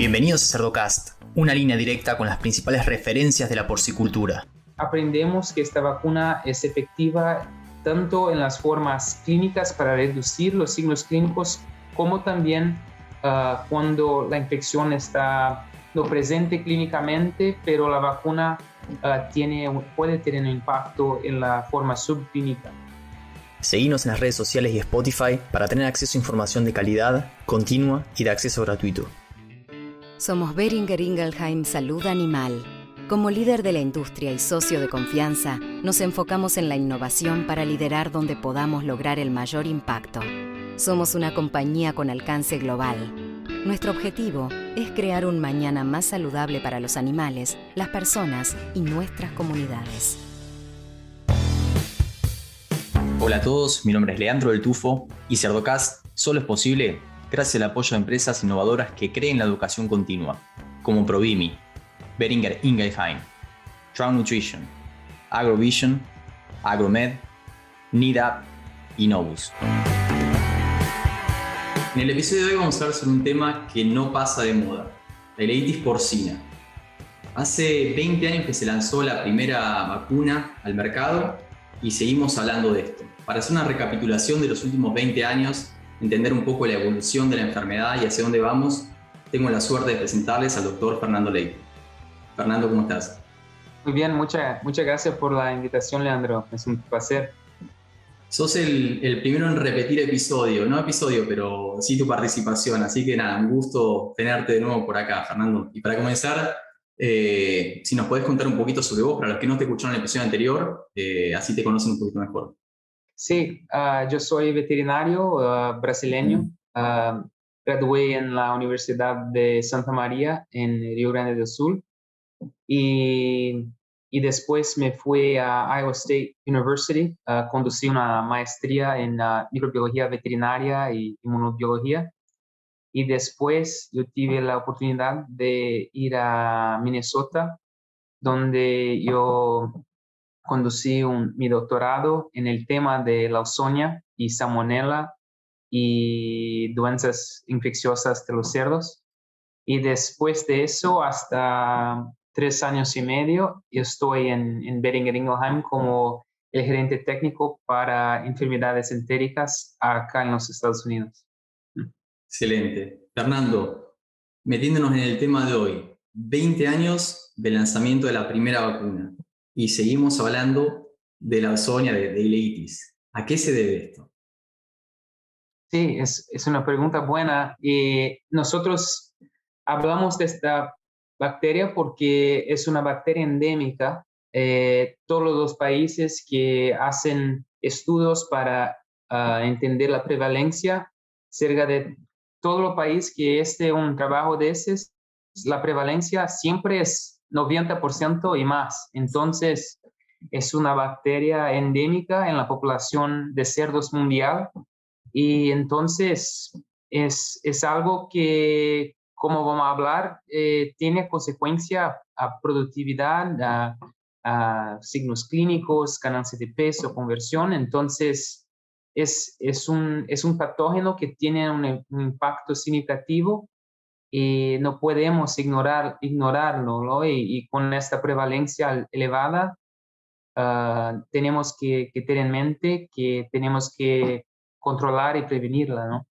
Bienvenidos a Cerdocast, una línea directa con las principales referencias de la porcicultura. Aprendemos que esta vacuna es efectiva tanto en las formas clínicas para reducir los signos clínicos, como también ah, cuando la infección está no presente clínicamente, pero la vacuna ah, tiene, puede tener un impacto en la forma subclínica. Seguimos en las redes sociales y Spotify para tener acceso a información de calidad, continua y de acceso gratuito. Somos Beringer Ingelheim Salud Animal. Como líder de la industria y socio de confianza, nos enfocamos en la innovación para liderar donde podamos lograr el mayor impacto. Somos una compañía con alcance global. Nuestro objetivo es crear un mañana más saludable para los animales, las personas y nuestras comunidades. Hola a todos, mi nombre es Leandro del Tufo y Cerdocast solo es posible gracias al apoyo de empresas innovadoras que creen la educación continua, como Provimi, Beringer Ingelheim, Trout Nutrition, Agrovision, Agromed, NIDAP y Novus. En el episodio de hoy vamos a hablar sobre un tema que no pasa de moda, la helitis porcina. Hace 20 años que se lanzó la primera vacuna al mercado y seguimos hablando de esto. Para hacer una recapitulación de los últimos 20 años, entender un poco la evolución de la enfermedad y hacia dónde vamos, tengo la suerte de presentarles al doctor Fernando Ley. Fernando, ¿cómo estás? Muy bien, muchas muchas gracias por la invitación, Leandro. Es un placer. Sos el, el, primero en repetir episodio, no episodio, pero sí tu participación. Así que nada, un gusto tenerte de nuevo por acá, Fernando. Y para comenzar, eh, si nos podés contar un poquito sobre vos, para los que no te escucharon en el episodio anterior, eh, así te conocen un poquito mejor. Sí, uh, yo soy veterinario uh, brasileño. Uh, gradué en la Universidad de Santa María en Río Grande do Sul y, y después me fui a Iowa State University. conducí una maestría en microbiología veterinaria y inmunobiología y después yo tuve la oportunidad de ir a Minnesota, donde yo conducí mi doctorado en el tema de la leucemia y salmonella y doenças infecciosas de los cerdos. Y después de eso, hasta tres años y medio, yo estoy en, en Beringer Ingelheim como el gerente técnico para enfermedades entéricas acá en los Estados Unidos. Excelente. Fernando, metiéndonos en el tema de hoy, 20 años de lanzamiento de la primera vacuna y seguimos hablando de la zona de, de ileitis. ¿A qué se debe esto? Sí, es, es una pregunta buena. Y nosotros hablamos de esta bacteria porque es una bacteria endémica. Eh, todos los países que hacen estudios para uh, entender la prevalencia cerca de todo el país que esté un trabajo de ese, la prevalencia siempre es 90% y más. Entonces, es una bacteria endémica en la población de cerdos mundial y entonces es, es algo que, como vamos a hablar, eh, tiene consecuencia a productividad, a, signos clínicos, ganancia de peso, conversión. Entonces, es, es, un, es un patógeno que tiene un, impacto significativo y no podemos ignorar, ignorarlo, y, con esta prevalencia elevada, uh, tenemos que, que, tener en mente que tenemos que controlar y prevenirla, ¿no?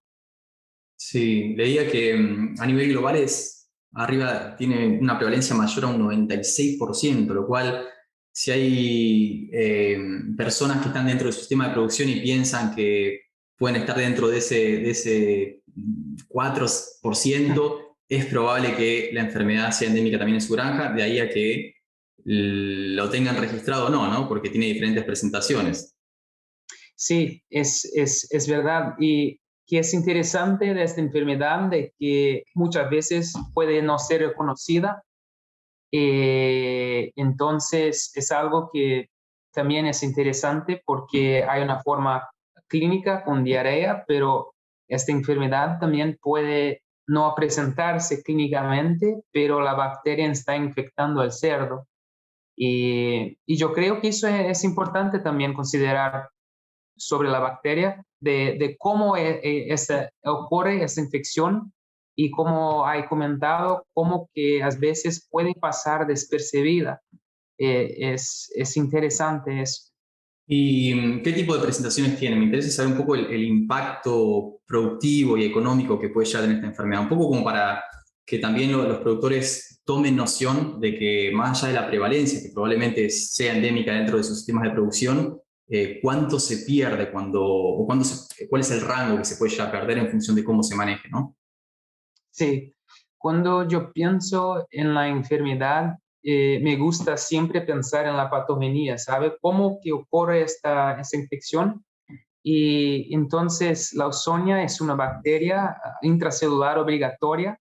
Sí, leía que mm, a nivel global es, arriba tiene una prevalencia mayor a un 96%, lo cual si hay eh, personas que están dentro del sistema de producción y piensan que pueden estar dentro de ese, de ese 4%, es probable que la enfermedad sea endémica también en su granja, de ahí a que lo tengan registrado o no, ¿no? Porque tiene diferentes presentaciones. Sí, es, es, es verdad. Y que es interesante de esta enfermedad de que muchas veces puede no ser reconocida eh, entonces, es algo que también es interesante porque hay una forma clínica con diarrea, pero esta enfermedad también puede no presentarse clínicamente, pero la bacteria está infectando al cerdo. Y, yo creo que eso es, importante también considerar sobre la bacteria, de, cómo e, e, esta, ocurre esta infección y como hay comentado, como que a veces puede pasar despercibida. Eh, es, es interesante eso. ¿Y mm, qué tipo de presentaciones tiene? Me interesa saber un poco el, impacto productivo y económico que puede llegar en esta enfermedad, un poco como para que también los productores tomen noción de que más allá de la prevalencia, que probablemente sea endémica dentro de sus sistemas de producción, eh, cuánto se pierde cuando, o cuándo cuál es el rango que se puede llegar a perder en función de cómo se maneje, ¿no? Sí, cuando yo pienso en la enfermedad, eh, me gusta siempre pensar en la patogenia, ¿sabe? ¿Cómo que ocurre esta, esta infección? Y entonces la Ausonia es una bacteria ah, intracelular obligatoria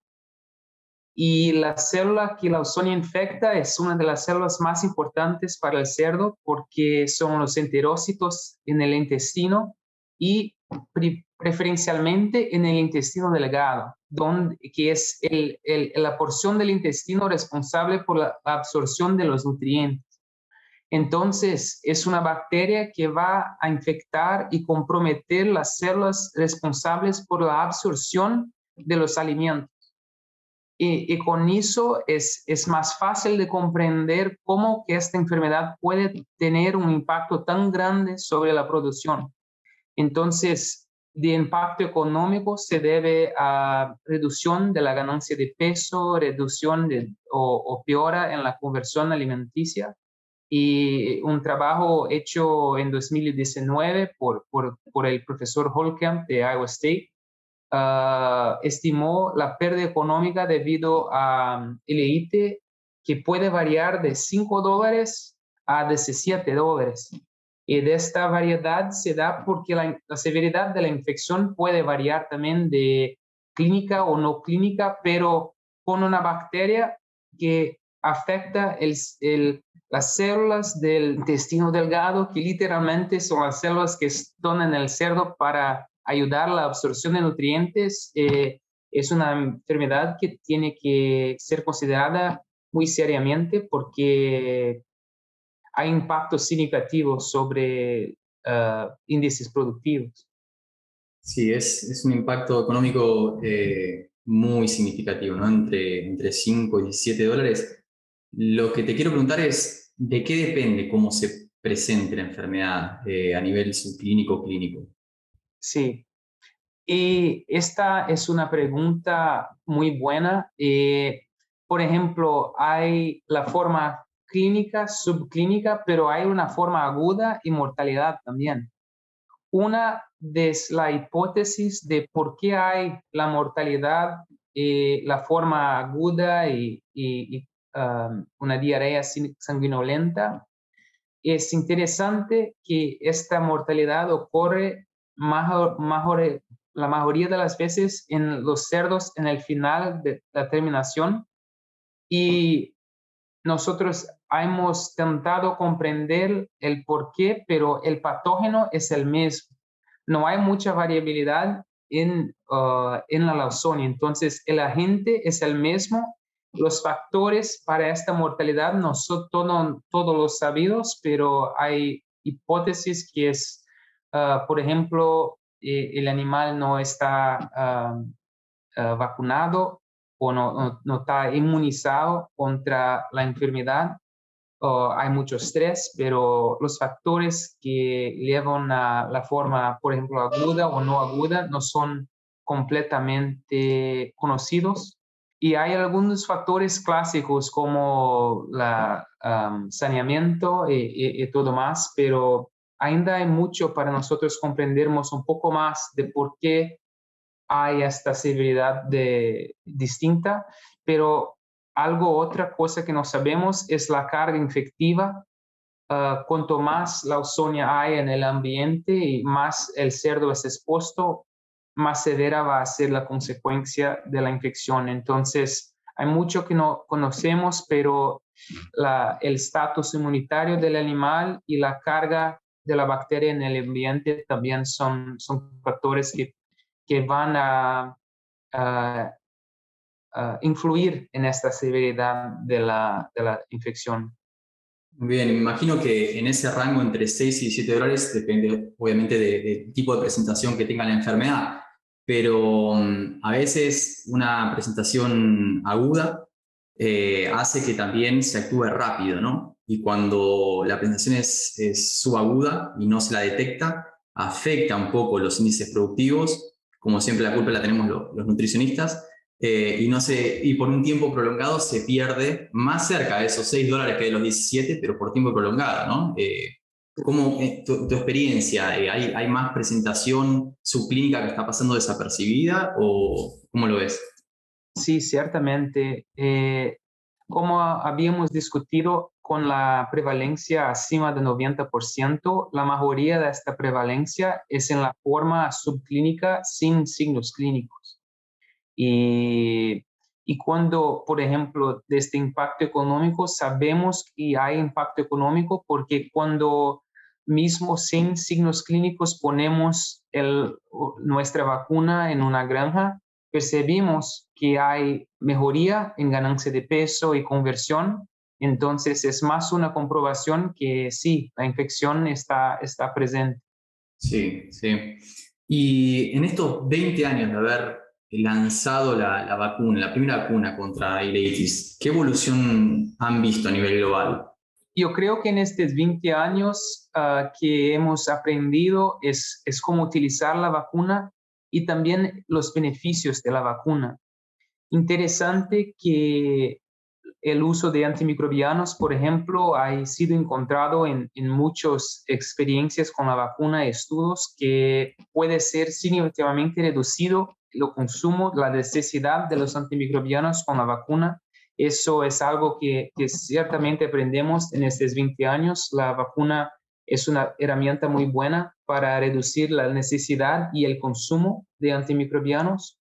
y la célula que la Ausonia infecta es una de las células más importantes para el cerdo porque son los enterócitos en el intestino y preferencialmente en el intestino delgado, donde, que es la porción del intestino responsable por la absorción de los nutrientes. Entonces, es una bacteria que va a infectar y comprometer las células responsables por la absorción de los alimentos. Y, y, con eso es, es más fácil de comprender cómo que esta enfermedad puede tener un impacto tan grande sobre la producción. Entonces, de impacto económico se debe a reducción de la ganancia de peso, reducción de, o, o peora en la conversión alimenticia. Y un trabajo hecho en 2019 por, por, por el profesor Holkamp de Iowa State uh, estimó la pérdida económica debido a el que puede variar de 5 dólares a 17 dólares. Y de esta variedad se da porque la, severidad de la infección puede variar también de clínica o no clínica, pero con una bacteria que afecta el, el, las células del intestino delgado, que literalmente son las células que están en el cerdo para ayudar a la absorción de nutrientes, eh, es una enfermedad que tiene que ser considerada muy seriamente porque hay impactos significativos sobre uh, índices productivos. Sí, es, es un impacto económico eh, muy significativo, ¿no? Entre, entre 5 y 7 dólares. Lo que te quiero preguntar es, ¿de qué depende cómo se presente la enfermedad eh, a nivel subclínico clínico? Sí, y esta es una pregunta muy buena. Eh, por ejemplo, hay la forma clínica, subclínica, pero hay una forma aguda y mortalidad también. Una de la hipótesis de por qué hay la mortalidad, eh, la forma aguda y, um, una diarrea sanguinolenta, es interesante que esta mortalidad ocurre la mayoría de las veces en los cerdos en el final de la terminación y nosotros hemos intentado comprender el por qué, pero el patógeno es el mismo. No hay mucha variabilidad en, uh, en la leucemia. Entonces, el agente es el mismo. Los factores para esta mortalidad no son todos los sabidos, pero hay hipótesis que es, uh, por ejemplo, eh, el animal no está uh, vacunado o no, está inmunizado contra la enfermedad. Hay mucho estrés, pero los factores que llevan a la forma, por ejemplo, aguda o no aguda, no son completamente conocidos. Y hay algunos factores clásicos como la saneamiento y, y, todo más, pero ainda hay mucho para nosotros comprendernos un poco más de por qué hay esta severidad de, distinta, pero algo, otra cosa que no sabemos es la carga infectiva. Uh, cuanto más la ozonia hay en el ambiente y más el cerdo es expuesto, más severa va a ser la consecuencia de la infección. Entonces, hay mucho que no conocemos, pero el estatus inmunitario del animal y la carga de la bacteria en el ambiente también son, factores que van a, influir en esta severidad de la, de la infección. Bien, me imagino que en ese rango entre 6 y 7 dólares depende obviamente del tipo de presentación que tenga la enfermedad. pero mm, a veces una presentación aguda eh, hace que también se actúe rápido, ¿no? Y cuando la presentación es, subaguda y no se la detecta, afecta un poco los índices productivos, como siempre la culpa la tenemos los nutricionistas, eh, y, no se, y por un tiempo prolongado se pierde más cerca de esos 6 dólares que de los 17, pero por tiempo prolongado, ¿no? Eh, ¿Cómo tu, tu experiencia? Eh, ¿hay, ¿Hay más presentación subclínica que está pasando desapercibida o cómo lo ves? Sí, ciertamente. como habíamos discutido con la prevalencia acima del 90%, la mayoría de esta prevalencia es en la forma subclínica sin signos clínicos. Y, y cuando, por ejemplo, de este impacto económico, sabemos que hay impacto económico porque cuando mismo sin signos clínicos ponemos el, nuestra vacuna en una granja, percibimos que hay mejoría en ganancia de peso y conversión. Entonces es más una comprobación que sí, la infección está, está presente. Sí, sí. Y en estos 20 años de haber lanzado la, vacuna, la primera vacuna contra ileitis, ¿qué evolución han visto a nivel global? Yo creo que en estos 20 años ah, que hemos aprendido es, es cómo utilizar la vacuna y también los beneficios de la vacuna. Interesante que el uso de antimicrobianos, por ejemplo, ha sido encontrado en, en muchas experiencias con la vacuna, estudios que puede ser significativamente reducido lo consumo, la necesidad de los antimicrobianos con la vacuna. Eso es algo que, ciertamente aprendemos en estos 20 años. La vacuna es una herramienta muy buena para reducir la necesidad y el consumo de antimicrobianos.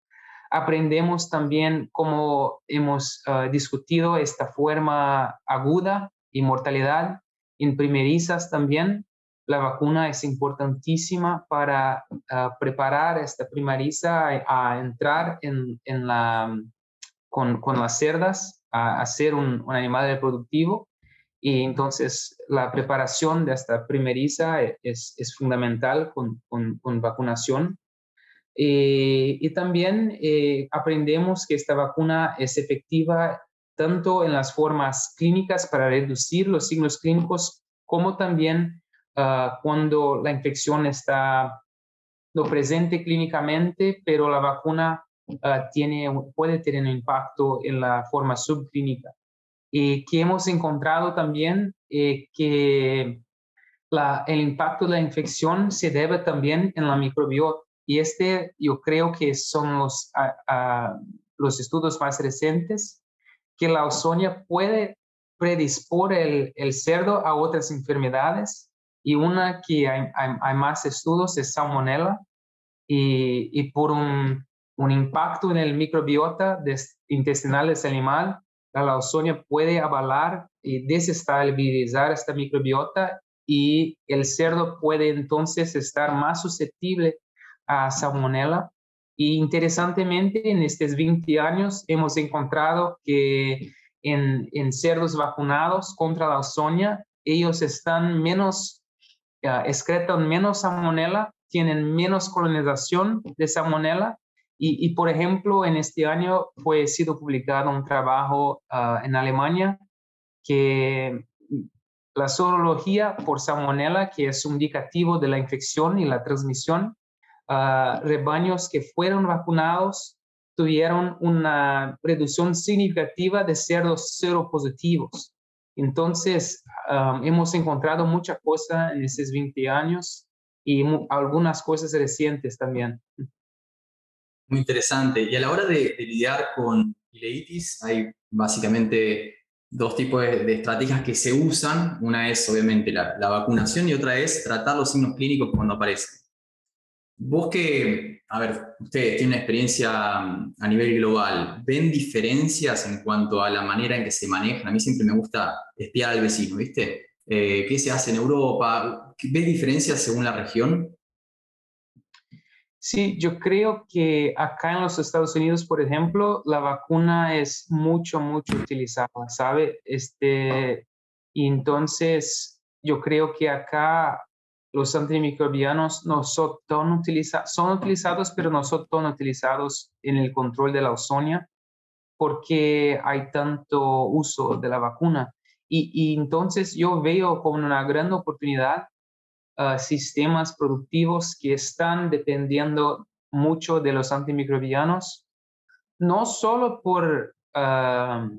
Aprendemos también cómo hemos ah, discutido esta forma aguda y mortalidad en primerizas también la vacuna es importantísima para ah, preparar esta primariza a, entrar en, la, con, las cerdas, a, ser un, animal reproductivo. Y entonces la preparación de esta primeriza es, fundamental con, vacunación. Eh, y también eh, aprendemos que esta vacuna es efectiva tanto en las formas clínicas para reducir los signos clínicos, como también Ah, cuando la infección está lo presente clínicamente, pero la vacuna ah, tiene, puede tener un impacto en la forma subclínica. Y que hemos encontrado también eh, que la, el impacto de la infección se debe también en la microbiota. Y este yo creo que son los, ah, los estudios más recientes, que la ozonia puede predispor el, el cerdo a otras enfermedades y una que hay, hay, más estudios es salmonella y, y por un, un, impacto en el microbiota intestinal del animal, la lausonia puede avalar y desestabilizar esta microbiota y el cerdo puede entonces estar más susceptible a salmonella. Y interesantemente, en estos 20 años hemos encontrado que en, en cerdos vacunados contra la ozonia, ellos están menos excretan menos salmonella, tienen menos colonización de salmonella. Y, por ejemplo, en este año fue sido publicado un trabajo ah, en Alemania que la sorología por salmonella, que es un indicativo de la infección y la transmisión, uh, rebaños que fueron vacunados tuvieron una reducción significativa de cerdos seropositivos. Entonces, hemos encontrado muchas cosas en esos 20 años y algunas cosas recientes también. Muy interesante. Y a la hora de, lidiar con ileitis, hay básicamente dos tipos de, estrategias que se usan. Una es obviamente la, la, vacunación y otra es tratar los signos clínicos cuando aparecen. Vos que, a ver, ustedes tienen experiencia mm, a nivel global, ¿ven diferencias en cuanto a la manera en que se manejan? A mí siempre me gusta espiar al vecino, ¿viste? Eh, ¿Qué se hace en Europa? ¿Ves diferencias según la región? Sí, yo creo que acá en los Estados Unidos, por ejemplo, la vacuna es mucho, mucho utilizada, ¿sabe? Este, y entonces yo creo que acá los antimicrobianos no son, tan son utilizados, pero no son tan utilizados en el control de la ozonia porque hay tanto uso de la vacuna. Y, entonces yo veo como una gran oportunidad uh, sistemas productivos que están dependiendo mucho de los antimicrobianos, no solo por uh,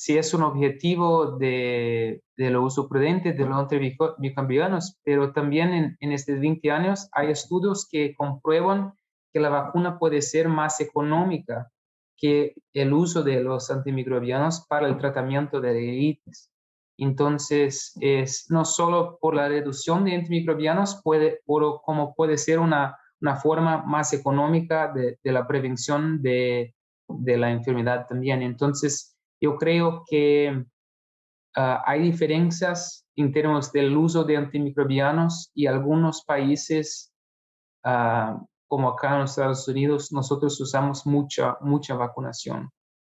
si es un objetivo de, de lo uso prudente de los antimicrobianos, pero también en, en estos 20 años hay estudios que comprueban que la vacuna puede ser más económica que el uso de los antimicrobianos para el tratamiento de diabetes. Entonces, es no solo por la reducción de antimicrobianos, puede, por, como puede ser una, una forma más económica de, de la prevención de, de, la enfermedad también. Entonces, yo creo que ah, hay diferencias en términos del uso de antimicrobianos y algunos países uh, como acá en los Estados Unidos, nosotros usamos mucha, mucha vacunación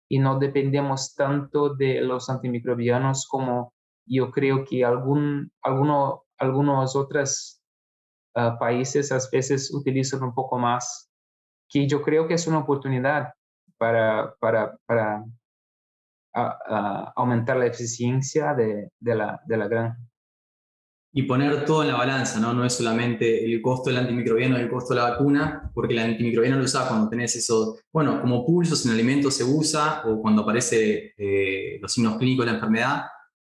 y no dependemos tanto de los antimicrobianos como yo creo que algún, alguno, algunos otros ah, países a veces utilizan un poco más, que yo creo que es una oportunidad para, para, para ah, ah, aumentar la eficiencia de, de, la, de la granja y poner todo en la balanza, ¿no? No es solamente el costo del antimicrobiano y el costo de la vacuna, porque el antimicrobiano lo usas cuando tenés eso, bueno, como pulsos en alimentos se usa o cuando aparece eh, los signos clínicos de la enfermedad,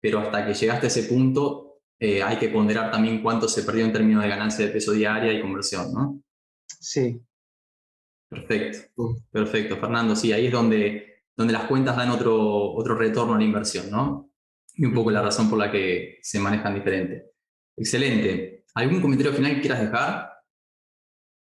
pero hasta que llegaste a ese punto eh, hay que ponderar también cuánto se perdió en términos de ganancia de peso diaria y conversión, ¿no? Sí. Perfecto, perfecto, Fernando. Sí, ahí es donde, donde las cuentas dan otro, otro retorno a la inversión, ¿no? Y un poco la razón por la que se manejan diferente. Excelente. ¿Algún comentario final que quieras dejar?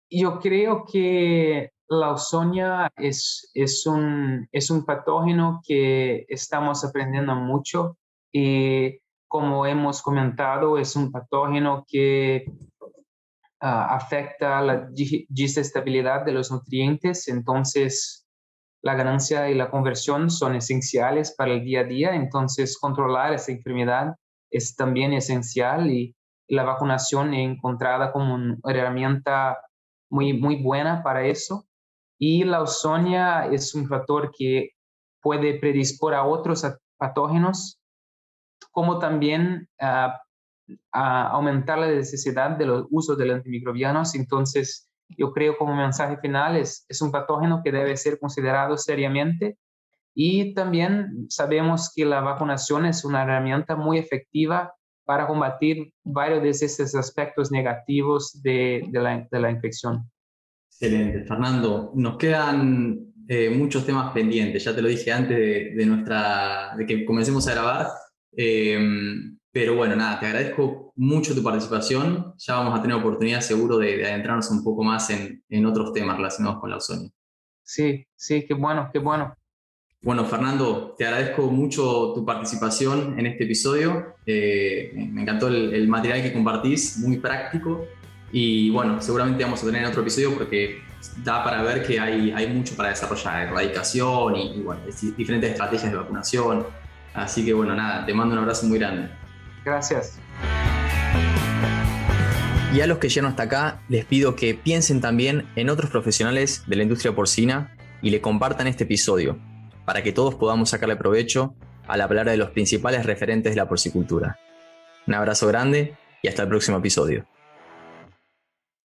Yo creo que la ozonia es, es, un, es un patógeno que estamos aprendiendo mucho y como hemos comentado, es un patógeno que ah, afecta la digestibilidad de los nutrientes, entonces la ganancia y la conversión son esenciales para el día a día, entonces controlar esa enfermedad es también esencial y la vacunación encontrada como una herramienta muy, muy buena para eso. Y la ozonia es un factor que puede predispor a otros patógenos, como también a aumentar la necesidad de los usos de los antimicrobianos. Entonces, yo creo como mensaje final es, es un patógeno que debe ser considerado seriamente y también sabemos que la vacunación es una herramienta muy efectiva para combatir varios de esos aspectos negativos de, de, la, infección. Excelente, Fernando. Nos quedan eh, muchos temas pendientes, ya te lo dije antes de, nuestra, de que comencemos a grabar. Em, pero bueno, nada, te agradezco mucho tu participación. Ya vamos a tener oportunidad seguro de, adentrarnos un poco más en, en, otros temas relacionados con la ozonia. Sí, sí, qué bueno, qué bueno. Bueno, Fernando, te agradezco mucho tu participación en este episodio. Eh, me encantó el, material que compartís, muy práctico. Y bueno, seguramente vamos a tener otro episodio porque da para ver que hay, hay mucho para desarrollar, erradicación y, y bueno, diferentes estrategias de vacunación. Así que bueno, nada, te mando un abrazo muy grande. Gracias. Y a los que llegan hasta acá, les pido que piensen también en otros profesionales de la industria porcina y le compartan este episodio para que todos podamos sacarle provecho a la palabra de los principales referentes de la porcicultura. Un abrazo grande y hasta el próximo episodio.